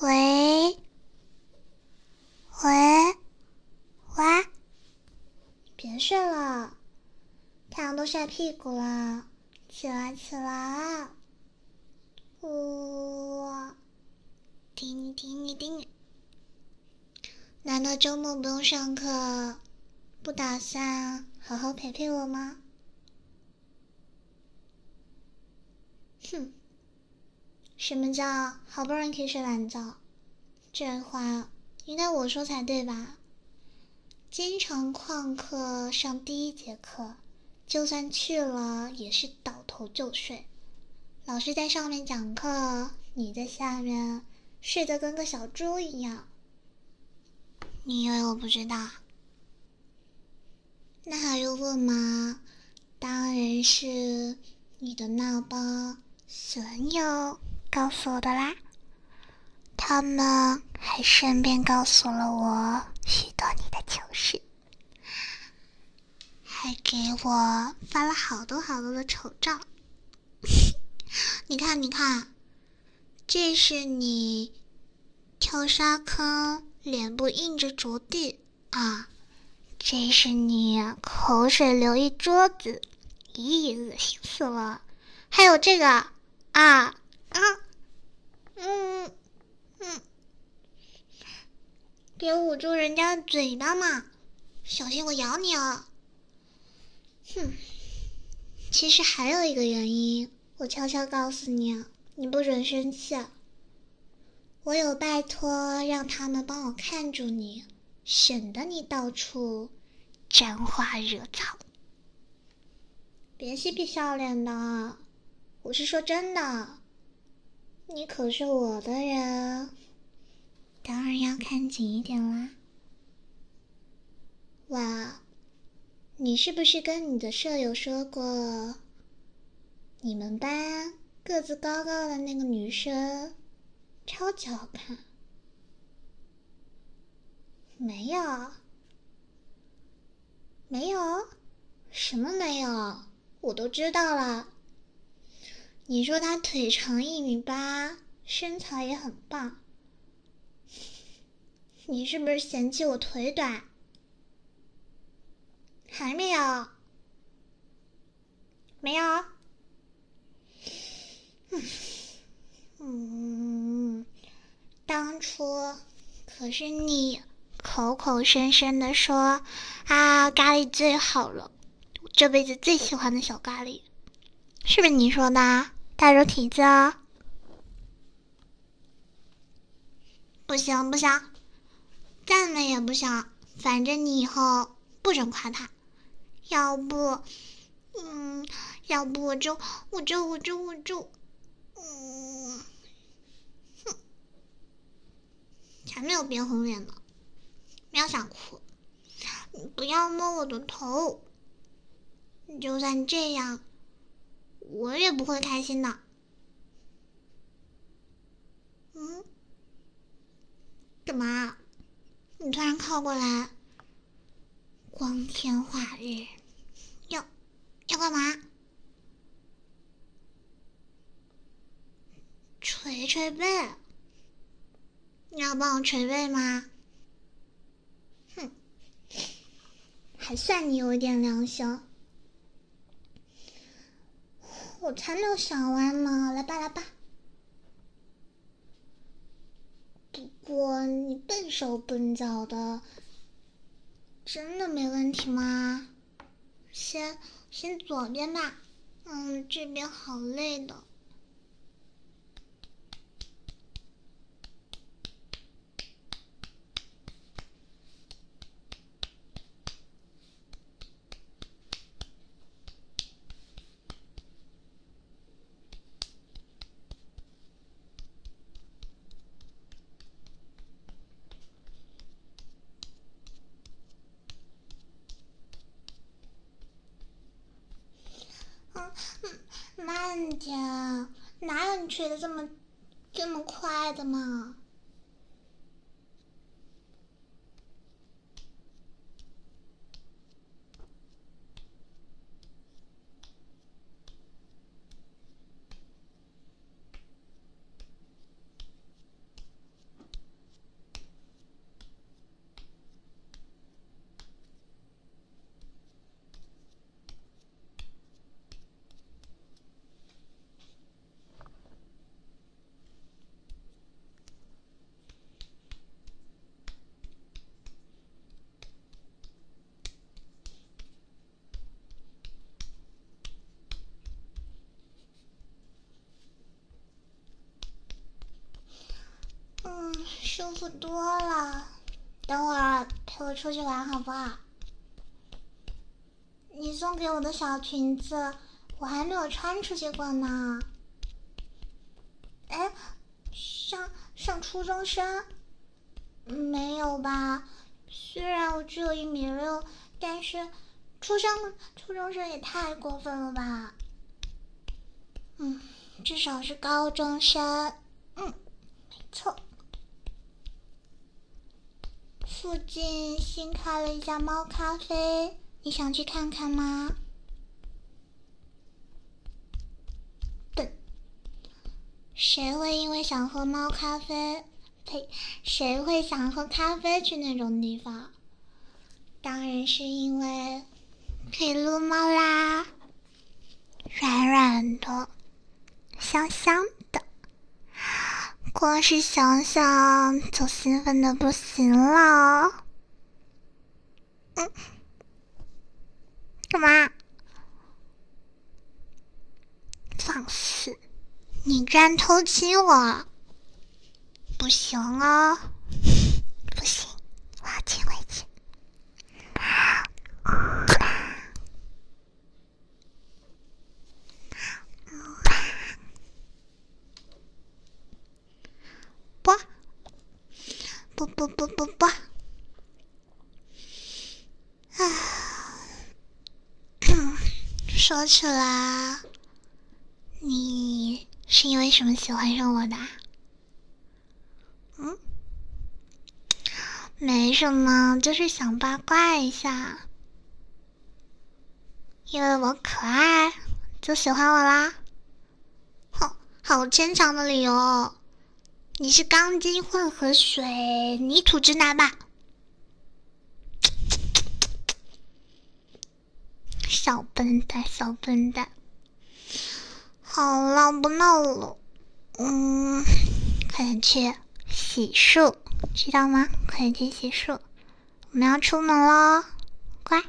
喂，喂，喂，别睡了，太阳都晒屁股了，起来起来，呜，听你听你听你，难道周末不用上课，不打算好好陪陪我吗？哼。什么叫好不容易可以睡懒觉？这话应该我说才对吧？经常旷课上第一节课，就算去了也是倒头就睡。老师在上面讲课，你在下面睡得跟个小猪一样。你以为我不知道？那还用问吗？当然是你的那帮损友。告诉我的啦，他们还顺便告诉了我许多你的糗事，还给我发了好多好多的丑照。你看，你看，这是你跳沙坑，脸部印着着地啊，这是你口水流一桌子，咦，恶心死了。还有这个啊。啊，嗯嗯，别捂住人家的嘴巴嘛，小心我咬你哦。哼，其实还有一个原因，我悄悄告诉你，你不准生气。我有拜托让他们帮我看住你，省得你到处沾花惹草。别嬉皮笑脸的，我是说真的。你可是我的人，当然要看紧一点啦。哇，你是不是跟你的舍友说过，你们班个子高高的那个女生超级好看？没有，没有，什么没有？我都知道了。你说他腿长一米八，身材也很棒。你是不是嫌弃我腿短？还没有？没有？嗯，当初可是你口口声声的说啊，咖喱最好了，这辈子最喜欢的小咖喱。是不是你说的？大肉蹄子啊？不行不行，赞美也不行。反正你以后不准夸他，要不，嗯，要不我就我就我就我就，嗯，哼，才没有变红脸呢，喵想哭，你不要摸我的头，就算这样。我也不会开心的。嗯？干嘛？你突然靠过来，光天化日，要要干嘛？捶捶背？你要帮我捶背吗？哼，算你有点良心。我才没有想歪呢，来吧来吧。不过你笨手笨脚的，真的没问题吗？先先左边吧，嗯，这边好累的。慢点，哪有你吹的这么这么快的嘛？嗯，舒服多了。等会儿陪我出去玩好不好？你送给我的小裙子，我还没有穿出去过呢。哎，上上初中生？没有吧？虽然我只有一米六，但是初生初中生也太过分了吧？嗯，至少是高中生。嗯，没错。附近新开了一家猫咖啡，你想去看看吗？对，谁会因为想喝猫咖啡？呸！谁会想喝咖啡去那种地方？当然是因为可以撸猫啦，软软的，香香，光是想想就兴奋的不行了。嗯，干嘛？放肆！你居然偷亲我！不行啊，行，我要亲回去。不，不不不。啊，说起来，你是因为什么喜欢上我的？嗯，没什么，就是想八卦一下。因为我可爱，就喜欢我啦。好，好牵强的理由。你是钢筋混合水泥土直男吧？小笨蛋，小笨蛋。好了，不闹了。嗯，快点去。洗漱，知道吗？快点去洗漱，我们要出门喽，乖。